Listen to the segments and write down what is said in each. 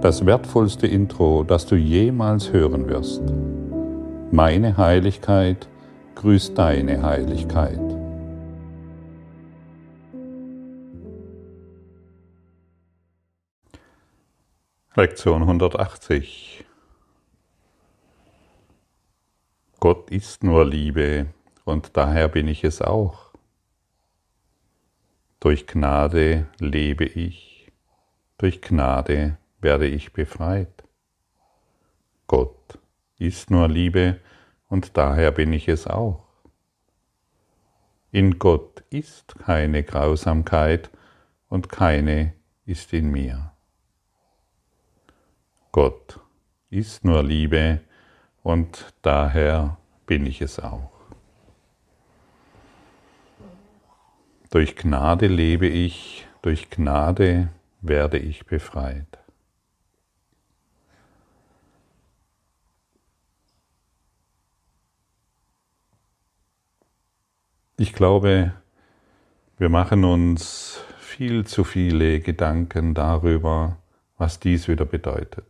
das wertvollste Intro, das du jemals hören wirst. Meine Heiligkeit grüßt deine Heiligkeit. Lektion 180 Gott ist nur Liebe und daher bin ich es auch. Durch Gnade lebe ich, durch Gnade werde ich befreit. Gott ist nur Liebe und daher bin ich es auch. In Gott ist keine Grausamkeit und keine ist in mir. Gott ist nur Liebe und daher bin ich es auch. Durch Gnade lebe ich, durch Gnade werde ich befreit. Ich glaube, wir machen uns viel zu viele Gedanken darüber, was dies wieder bedeutet.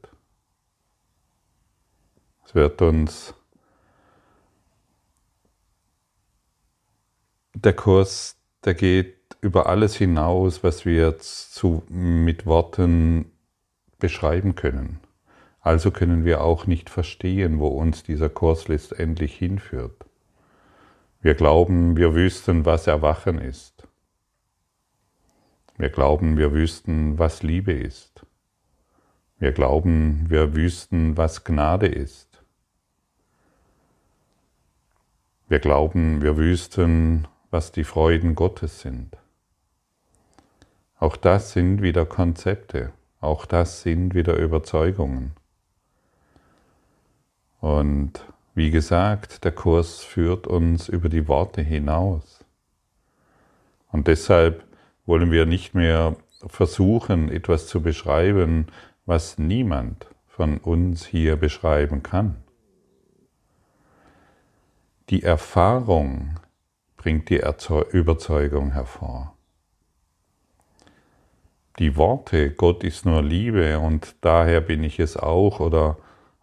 Es wird uns der Kurs, der geht über alles hinaus, was wir jetzt zu, mit Worten beschreiben können. Also können wir auch nicht verstehen, wo uns dieser Kurs letztendlich hinführt. Wir glauben, wir wüssten, was Erwachen ist. Wir glauben, wir wüssten, was Liebe ist. Wir glauben, wir wüssten, was Gnade ist. Wir glauben, wir wüssten, was die Freuden Gottes sind. Auch das sind wieder Konzepte, auch das sind wieder Überzeugungen. Und wie gesagt, der Kurs führt uns über die Worte hinaus. Und deshalb wollen wir nicht mehr versuchen, etwas zu beschreiben, was niemand von uns hier beschreiben kann. Die Erfahrung bringt die Überzeugung hervor. Die Worte, Gott ist nur Liebe und daher bin ich es auch oder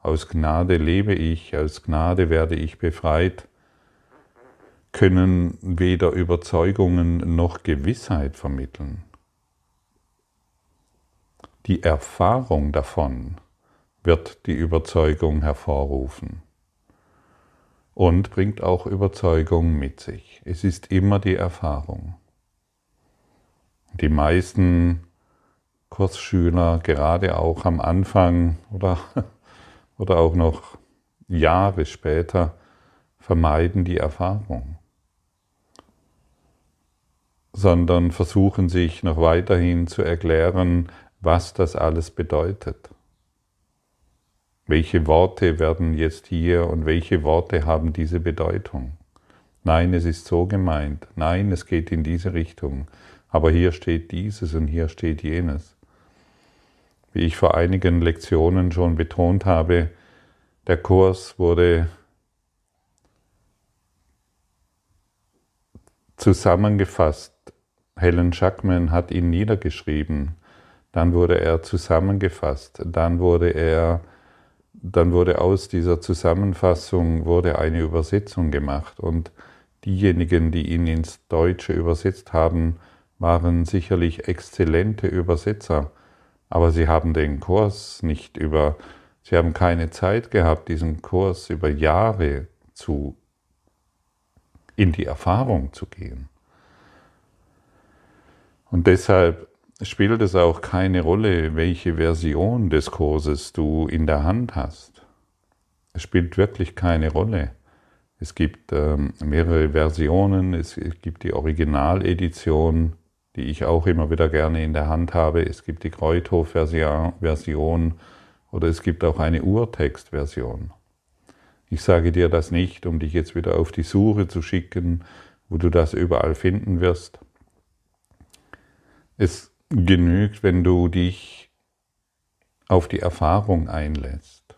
aus Gnade lebe ich, aus Gnade werde ich befreit, können weder Überzeugungen noch Gewissheit vermitteln. Die Erfahrung davon wird die Überzeugung hervorrufen und bringt auch Überzeugung mit sich. Es ist immer die Erfahrung. Die meisten Kursschüler, gerade auch am Anfang oder oder auch noch Jahre später vermeiden die Erfahrung, sondern versuchen sich noch weiterhin zu erklären, was das alles bedeutet. Welche Worte werden jetzt hier und welche Worte haben diese Bedeutung? Nein, es ist so gemeint. Nein, es geht in diese Richtung. Aber hier steht dieses und hier steht jenes. Wie ich vor einigen Lektionen schon betont habe, der Kurs wurde zusammengefasst. Helen Schackman hat ihn niedergeschrieben. Dann wurde er zusammengefasst. Dann wurde er, dann wurde aus dieser Zusammenfassung wurde eine Übersetzung gemacht. Und diejenigen, die ihn ins Deutsche übersetzt haben, waren sicherlich exzellente Übersetzer aber sie haben den Kurs nicht über, sie haben keine Zeit gehabt, diesen Kurs über Jahre zu, in die Erfahrung zu gehen. Und deshalb spielt es auch keine Rolle, welche Version des Kurses du in der Hand hast. Es spielt wirklich keine Rolle. Es gibt ähm, mehrere Versionen, es gibt die Originaledition, die ich auch immer wieder gerne in der Hand habe. Es gibt die Kreuthof-Version oder es gibt auch eine Urtext-Version. Ich sage dir das nicht, um dich jetzt wieder auf die Suche zu schicken, wo du das überall finden wirst. Es genügt, wenn du dich auf die Erfahrung einlässt.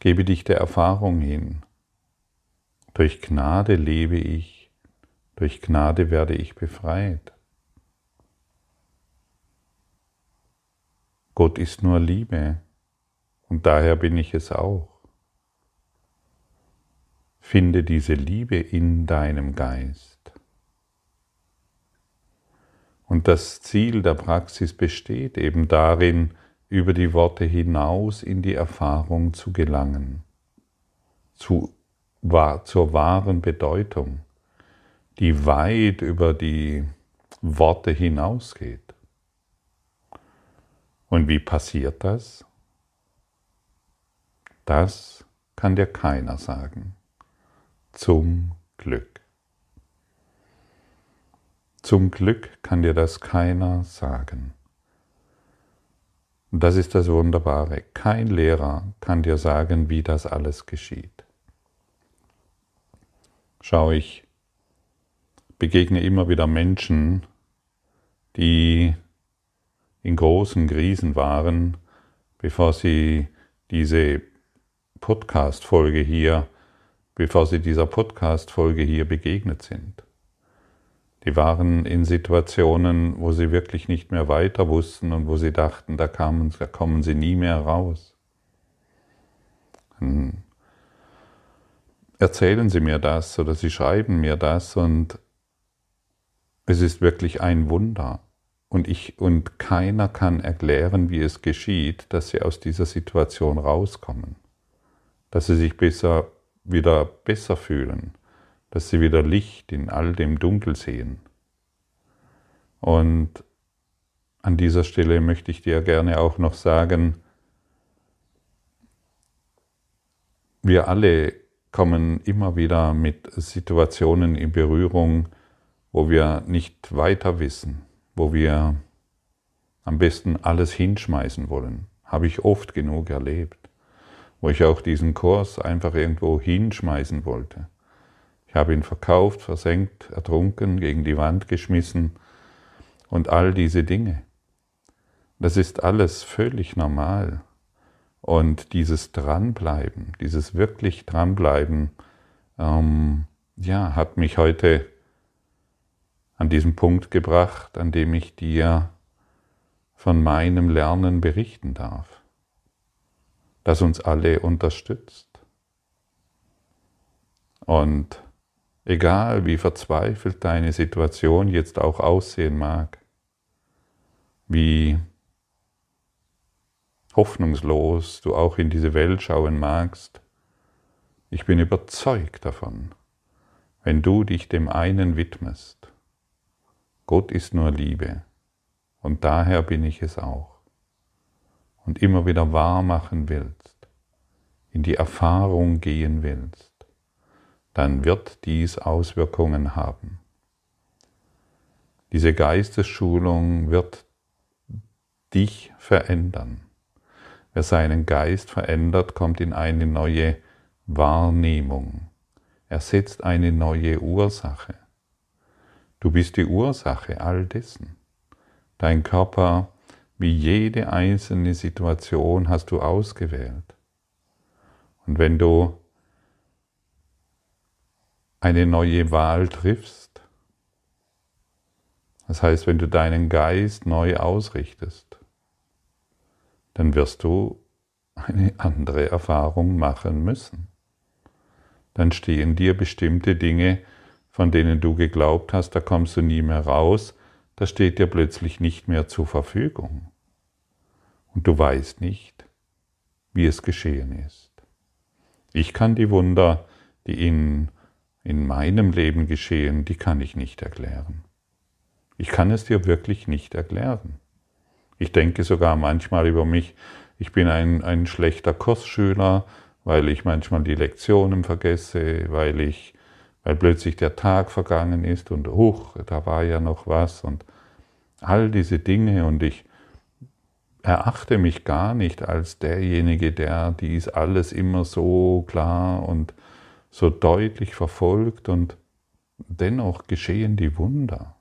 Gebe dich der Erfahrung hin. Durch Gnade lebe ich durch Gnade werde ich befreit. Gott ist nur Liebe und daher bin ich es auch. Finde diese Liebe in deinem Geist. Und das Ziel der Praxis besteht eben darin, über die Worte hinaus in die Erfahrung zu gelangen, zu, zur wahren Bedeutung, die weit über die Worte hinausgeht. Und wie passiert das? Das kann dir keiner sagen. Zum Glück. Zum Glück kann dir das keiner sagen. Das ist das Wunderbare. Kein Lehrer kann dir sagen, wie das alles geschieht. Schau, ich begegne immer wieder Menschen, die in großen Krisen waren, bevor sie diese Podcast-Folge hier, bevor sie dieser Podcast-Folge hier begegnet sind. Die waren in Situationen, wo sie wirklich nicht mehr weiter wussten und wo sie dachten, da, kamen, da kommen sie nie mehr raus. Erzählen sie mir das oder sie schreiben mir das und es ist wirklich ein Wunder. Und, ich, und keiner kann erklären, wie es geschieht, dass sie aus dieser Situation rauskommen. Dass sie sich besser, wieder besser fühlen dass sie wieder Licht in all dem Dunkel sehen. Und an dieser Stelle möchte ich dir gerne auch noch sagen, wir alle kommen immer wieder mit Situationen in Berührung, wo wir nicht weiter wissen, wo wir am besten alles hinschmeißen wollen. Habe ich oft genug erlebt, wo ich auch diesen Kurs einfach irgendwo hinschmeißen wollte. Ich habe ihn verkauft, versenkt, ertrunken, gegen die Wand geschmissen und all diese Dinge. Das ist alles völlig normal. Und dieses Dranbleiben, dieses wirklich Dranbleiben, ähm, ja, hat mich heute an diesen Punkt gebracht, an dem ich dir von meinem Lernen berichten darf, das uns alle unterstützt. Und egal wie verzweifelt deine Situation jetzt auch aussehen mag, wie hoffnungslos du auch in diese Welt schauen magst, ich bin überzeugt davon, wenn du dich dem einen widmest, Gott ist nur Liebe und daher bin ich es auch, und immer wieder wahr machen willst, in die Erfahrung gehen willst, dann wird dies Auswirkungen haben. Diese Geistesschulung wird dich verändern. Wer seinen Geist verändert, kommt in eine neue Wahrnehmung. Er setzt eine neue Ursache. Du bist die Ursache all dessen. Dein Körper, wie jede einzelne Situation, hast du ausgewählt. Und wenn du eine neue Wahl triffst. Das heißt, wenn du deinen Geist neu ausrichtest, dann wirst du eine andere Erfahrung machen müssen. Dann stehen dir bestimmte Dinge, von denen du geglaubt hast, da kommst du nie mehr raus, das steht dir plötzlich nicht mehr zur Verfügung. Und du weißt nicht, wie es geschehen ist. Ich kann die Wunder, die in in meinem Leben geschehen, die kann ich nicht erklären. Ich kann es dir wirklich nicht erklären. Ich denke sogar manchmal über mich, ich bin ein, ein schlechter Kursschüler, weil ich manchmal die Lektionen vergesse, weil ich, weil plötzlich der Tag vergangen ist und huch, da war ja noch was und all diese Dinge und ich erachte mich gar nicht als derjenige, der dies alles immer so klar und so deutlich verfolgt und dennoch geschehen die Wunder.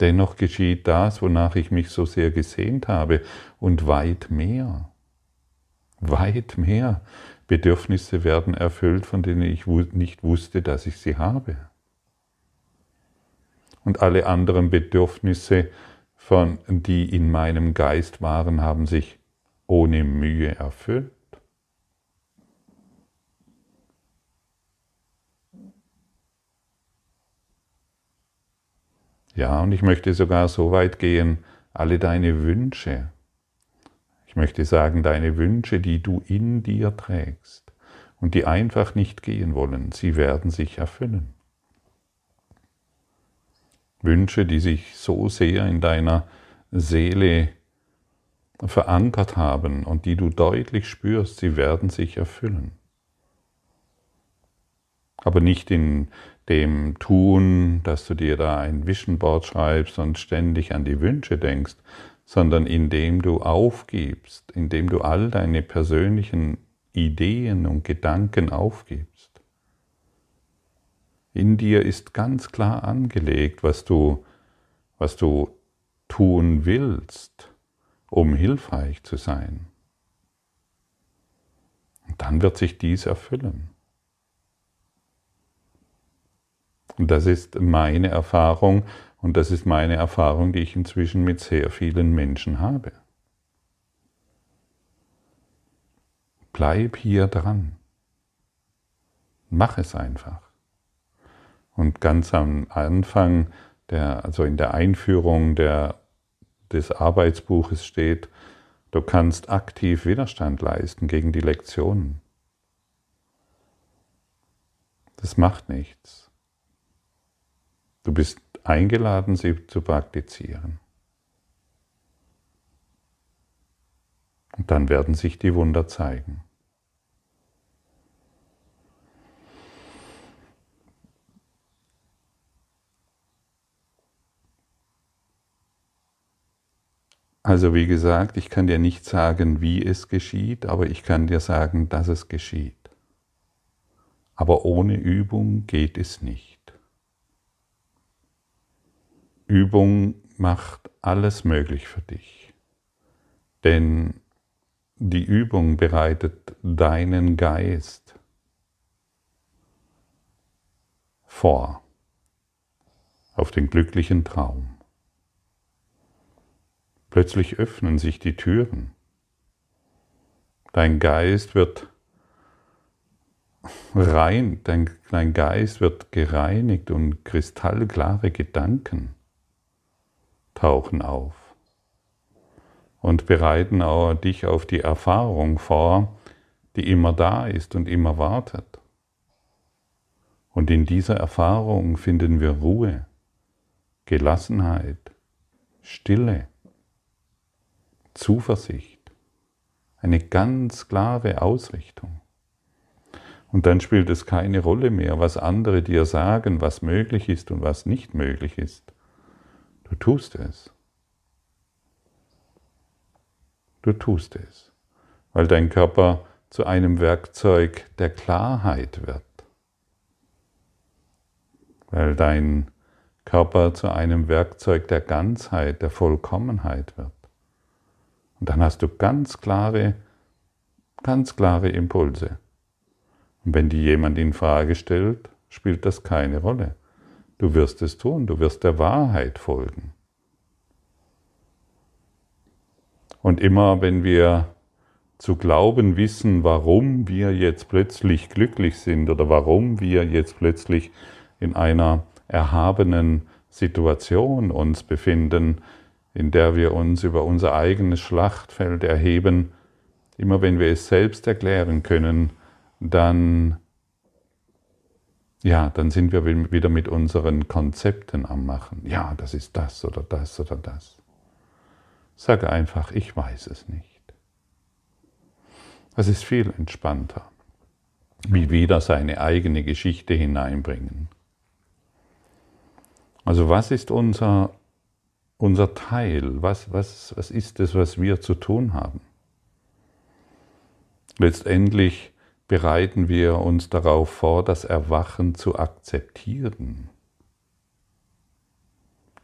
Dennoch geschieht das, wonach ich mich so sehr gesehnt habe und weit mehr. Weit mehr Bedürfnisse werden erfüllt, von denen ich nicht wusste, dass ich sie habe. und alle anderen Bedürfnisse, von, die in meinem Geist waren, haben sich ohne Mühe erfüllt. Ja, und ich möchte sogar so weit gehen, alle deine Wünsche. Ich möchte sagen, deine Wünsche, die du in dir trägst und die einfach nicht gehen wollen, sie werden sich erfüllen. Wünsche, die sich so sehr in deiner Seele verankert haben und die du deutlich spürst, sie werden sich erfüllen. Aber nicht in dem Tun, dass du dir da ein Vision Board schreibst und ständig an die Wünsche denkst, sondern indem du aufgibst, indem du all deine persönlichen Ideen und Gedanken aufgibst. In dir ist ganz klar angelegt, was du, was du tun willst, um hilfreich zu sein. Und dann wird sich dies erfüllen. Und das ist meine Erfahrung und das ist meine Erfahrung, die ich inzwischen mit sehr vielen Menschen habe. Bleib hier dran. Mach es einfach. Und ganz am Anfang, der, also in der Einführung der, des Arbeitsbuches steht, du kannst aktiv Widerstand leisten gegen die Lektionen. Das macht nichts. Du bist eingeladen, sie zu praktizieren. Und dann werden sich die Wunder zeigen. Also wie gesagt, ich kann dir nicht sagen, wie es geschieht, aber ich kann dir sagen, dass es geschieht. Aber ohne Übung geht es nicht. Übung macht alles möglich für dich. Denn die Übung bereitet deinen Geist vor auf den glücklichen Traum. Plötzlich öffnen sich die Türen. Dein Geist wird rein, dein, dein Geist wird gereinigt und kristallklare Gedanken tauchen auf und bereiten auch dich auf die Erfahrung vor, die immer da ist und immer wartet. Und in dieser Erfahrung finden wir Ruhe, Gelassenheit, Stille, Zuversicht, eine ganz klare Ausrichtung. Und dann spielt es keine Rolle mehr, was andere dir sagen, was möglich ist und was nicht möglich ist. Du tust es. Du tust es, weil dein Körper zu einem Werkzeug der Klarheit wird, weil dein Körper zu einem Werkzeug der Ganzheit, der Vollkommenheit wird. Und dann hast du ganz klare, ganz klare Impulse. Und wenn die jemand in Frage stellt, spielt das keine Rolle. Du wirst es tun, du wirst der Wahrheit folgen. Und immer wenn wir zu glauben wissen, warum wir jetzt plötzlich glücklich sind oder warum wir jetzt plötzlich in einer erhabenen Situation uns befinden, in der wir uns über unser eigenes Schlachtfeld erheben, immer wenn wir es selbst erklären können, dann ja, dann sind wir wieder mit unseren Konzepten am Machen. Ja, das ist das oder das oder das. Sage einfach, ich weiß es nicht. Das ist viel entspannter, wie wieder seine eigene Geschichte hineinbringen. Also was ist unser, unser Teil? Was, was, was ist es, was wir zu tun haben? Letztendlich bereiten wir uns darauf vor, das Erwachen zu akzeptieren.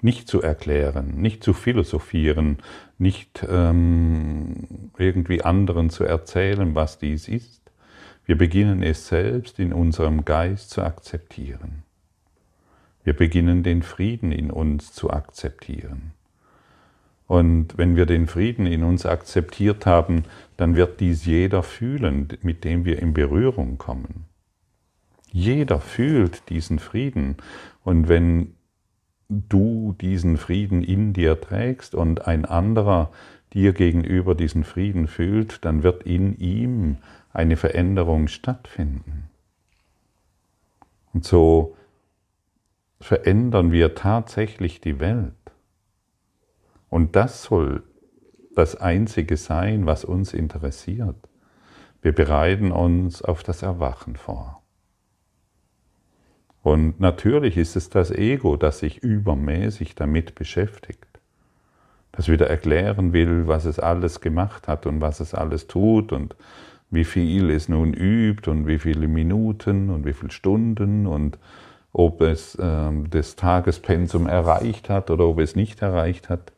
Nicht zu erklären, nicht zu philosophieren, nicht ähm, irgendwie anderen zu erzählen, was dies ist. Wir beginnen es selbst in unserem Geist zu akzeptieren. Wir beginnen den Frieden in uns zu akzeptieren. Und wenn wir den Frieden in uns akzeptiert haben, dann wird dies jeder fühlen, mit dem wir in Berührung kommen. Jeder fühlt diesen Frieden. Und wenn du diesen Frieden in dir trägst und ein anderer dir gegenüber diesen Frieden fühlt, dann wird in ihm eine Veränderung stattfinden. Und so verändern wir tatsächlich die Welt. Und das soll das Einzige sein, was uns interessiert. Wir bereiten uns auf das Erwachen vor. Und natürlich ist es das Ego, das sich übermäßig damit beschäftigt, das wieder erklären will, was es alles gemacht hat und was es alles tut und wie viel es nun übt und wie viele Minuten und wie viele Stunden und ob es äh, das Tagespensum erreicht hat oder ob es nicht erreicht hat.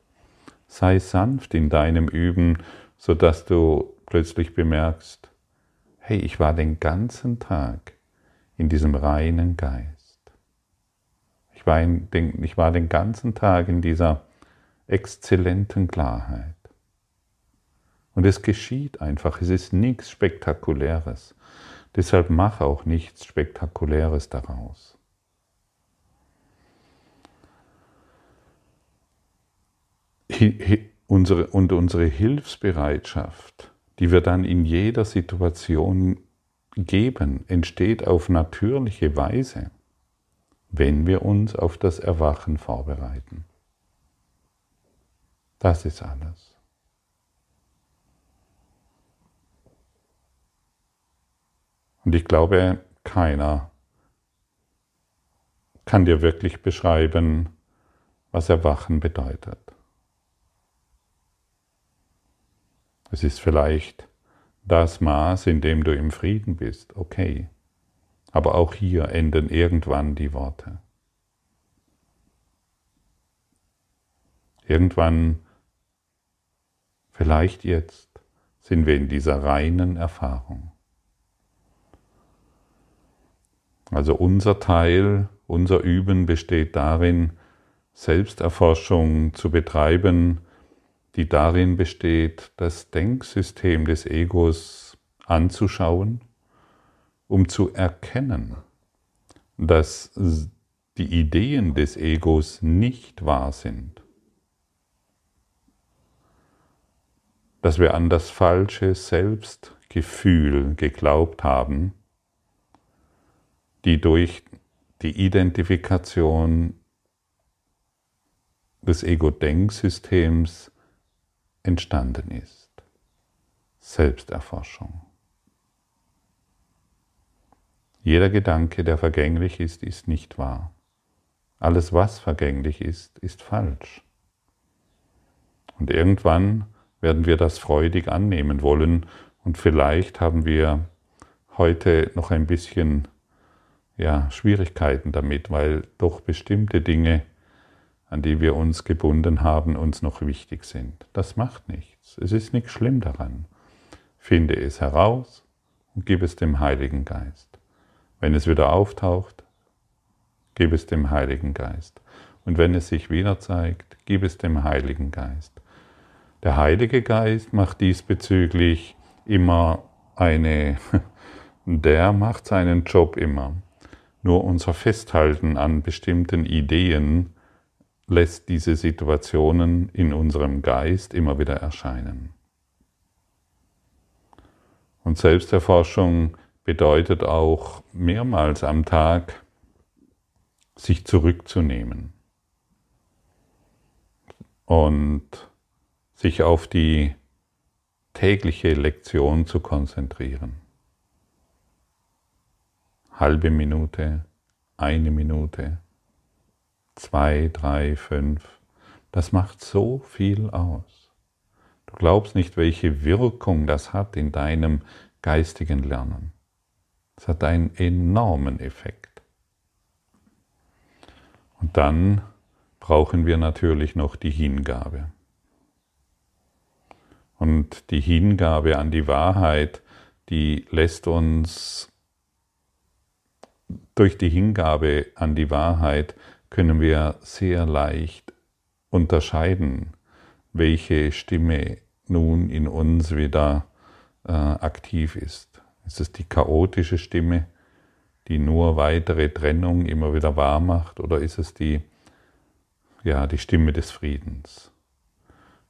Sei sanft in deinem Üben, sodass du plötzlich bemerkst, hey, ich war den ganzen Tag in diesem reinen Geist. Ich war, den, ich war den ganzen Tag in dieser exzellenten Klarheit. Und es geschieht einfach, es ist nichts Spektakuläres. Deshalb mach auch nichts Spektakuläres daraus. Unsere, und unsere Hilfsbereitschaft, die wir dann in jeder Situation geben, entsteht auf natürliche Weise, wenn wir uns auf das Erwachen vorbereiten. Das ist alles. Und ich glaube, keiner kann dir wirklich beschreiben, was Erwachen bedeutet. Es ist vielleicht das Maß, in dem du im Frieden bist, okay. Aber auch hier enden irgendwann die Worte. Irgendwann, vielleicht jetzt, sind wir in dieser reinen Erfahrung. Also unser Teil, unser Üben besteht darin, Selbsterforschung zu betreiben, die darin besteht, das Denksystem des Egos anzuschauen, um zu erkennen, dass die Ideen des Egos nicht wahr sind, dass wir an das falsche Selbstgefühl geglaubt haben, die durch die Identifikation des Ego-Denksystems entstanden ist. Selbsterforschung. Jeder Gedanke, der vergänglich ist, ist nicht wahr. Alles, was vergänglich ist, ist falsch. Und irgendwann werden wir das freudig annehmen wollen und vielleicht haben wir heute noch ein bisschen ja, Schwierigkeiten damit, weil doch bestimmte Dinge, an die wir uns gebunden haben, uns noch wichtig sind. Das macht nichts. Es ist nichts schlimm daran. Finde es heraus und gib es dem Heiligen Geist. Wenn es wieder auftaucht, gib es dem Heiligen Geist. Und wenn es sich wieder zeigt, gib es dem Heiligen Geist. Der Heilige Geist macht diesbezüglich immer eine, der macht seinen Job immer. Nur unser Festhalten an bestimmten Ideen lässt diese Situationen in unserem Geist immer wieder erscheinen. Und Selbsterforschung bedeutet auch mehrmals am Tag sich zurückzunehmen und sich auf die tägliche Lektion zu konzentrieren halbe Minute, eine Minute, zwei, drei, fünf. Das macht so viel aus. Du glaubst nicht, welche Wirkung das hat in deinem geistigen Lernen. Es hat einen enormen Effekt. Und dann brauchen wir natürlich noch die Hingabe. Und die Hingabe an die Wahrheit, die lässt uns durch die Hingabe an die Wahrheit können wir sehr leicht unterscheiden, welche Stimme nun in uns wieder äh, aktiv ist. Ist es die chaotische Stimme, die nur weitere Trennung immer wieder wahr macht, oder ist es die, ja, die Stimme des Friedens?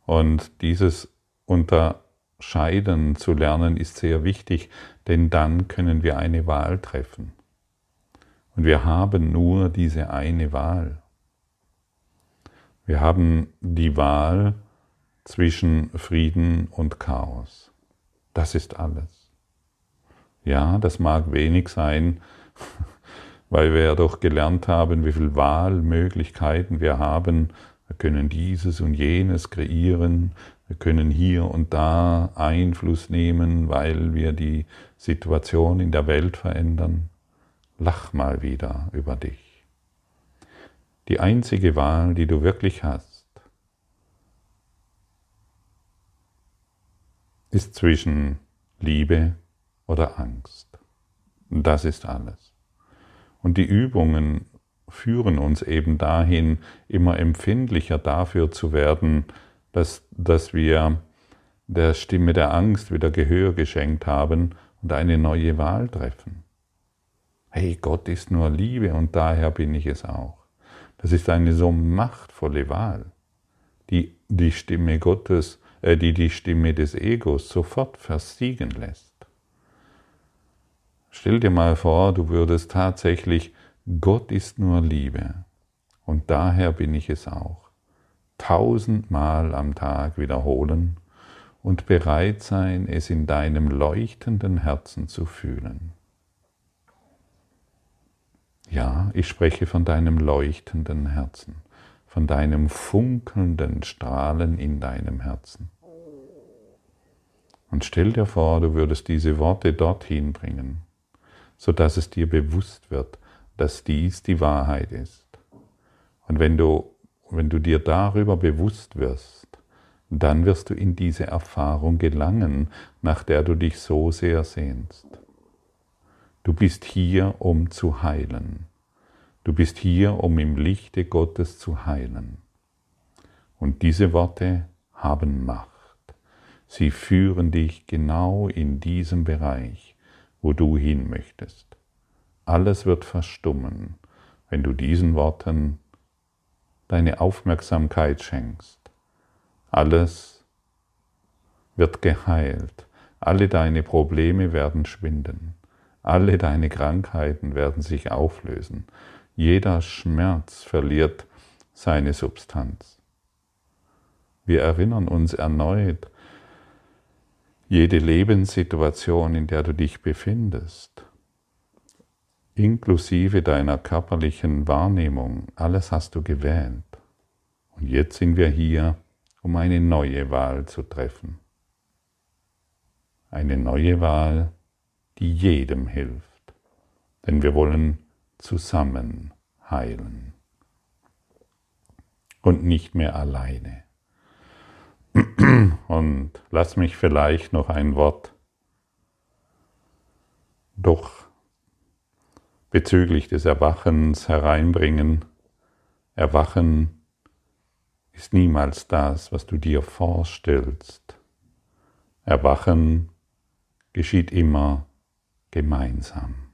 Und dieses Unterscheiden zu lernen ist sehr wichtig, denn dann können wir eine Wahl treffen. Und wir haben nur diese eine Wahl. Wir haben die Wahl zwischen Frieden und Chaos. Das ist alles. Ja, das mag wenig sein, weil wir ja doch gelernt haben, wie viele Wahlmöglichkeiten wir haben. Wir können dieses und jenes kreieren, wir können hier und da Einfluss nehmen, weil wir die Situation in der Welt verändern. Lach mal wieder über dich. Die einzige Wahl, die du wirklich hast, ist zwischen Liebe oder Angst. Das ist alles. Und die Übungen führen uns eben dahin, immer empfindlicher dafür zu werden, dass, dass wir der Stimme der Angst wieder Gehör geschenkt haben und eine neue Wahl treffen. Hey, Gott ist nur Liebe und daher bin ich es auch. Das ist eine so machtvolle Wahl, die die Stimme Gottes, äh, die die Stimme des Egos sofort versiegen lässt. Stell dir mal vor, du würdest tatsächlich, Gott ist nur Liebe und daher bin ich es auch, tausendmal am Tag wiederholen und bereit sein, es in deinem leuchtenden Herzen zu fühlen. Ja, ich spreche von deinem leuchtenden Herzen, von deinem funkelnden Strahlen in deinem Herzen. Und stell dir vor, du würdest diese Worte dorthin bringen sodass es dir bewusst wird, dass dies die Wahrheit ist. Und wenn du, wenn du dir darüber bewusst wirst, dann wirst du in diese Erfahrung gelangen, nach der du dich so sehr sehnst. Du bist hier, um zu heilen. Du bist hier, um im Lichte Gottes zu heilen. Und diese Worte haben Macht. Sie führen dich genau in diesem Bereich wo du hin möchtest. Alles wird verstummen, wenn du diesen Worten deine Aufmerksamkeit schenkst. Alles wird geheilt, alle deine Probleme werden schwinden, alle deine Krankheiten werden sich auflösen, jeder Schmerz verliert seine Substanz. Wir erinnern uns erneut jede Lebenssituation, in der du dich befindest, inklusive deiner körperlichen Wahrnehmung, alles hast du gewählt. Und jetzt sind wir hier, um eine neue Wahl zu treffen. Eine neue Wahl, die jedem hilft, denn wir wollen zusammen heilen und nicht mehr alleine. Und lass mich vielleicht noch ein Wort doch bezüglich des Erwachens hereinbringen. Erwachen ist niemals das, was du dir vorstellst. Erwachen geschieht immer gemeinsam.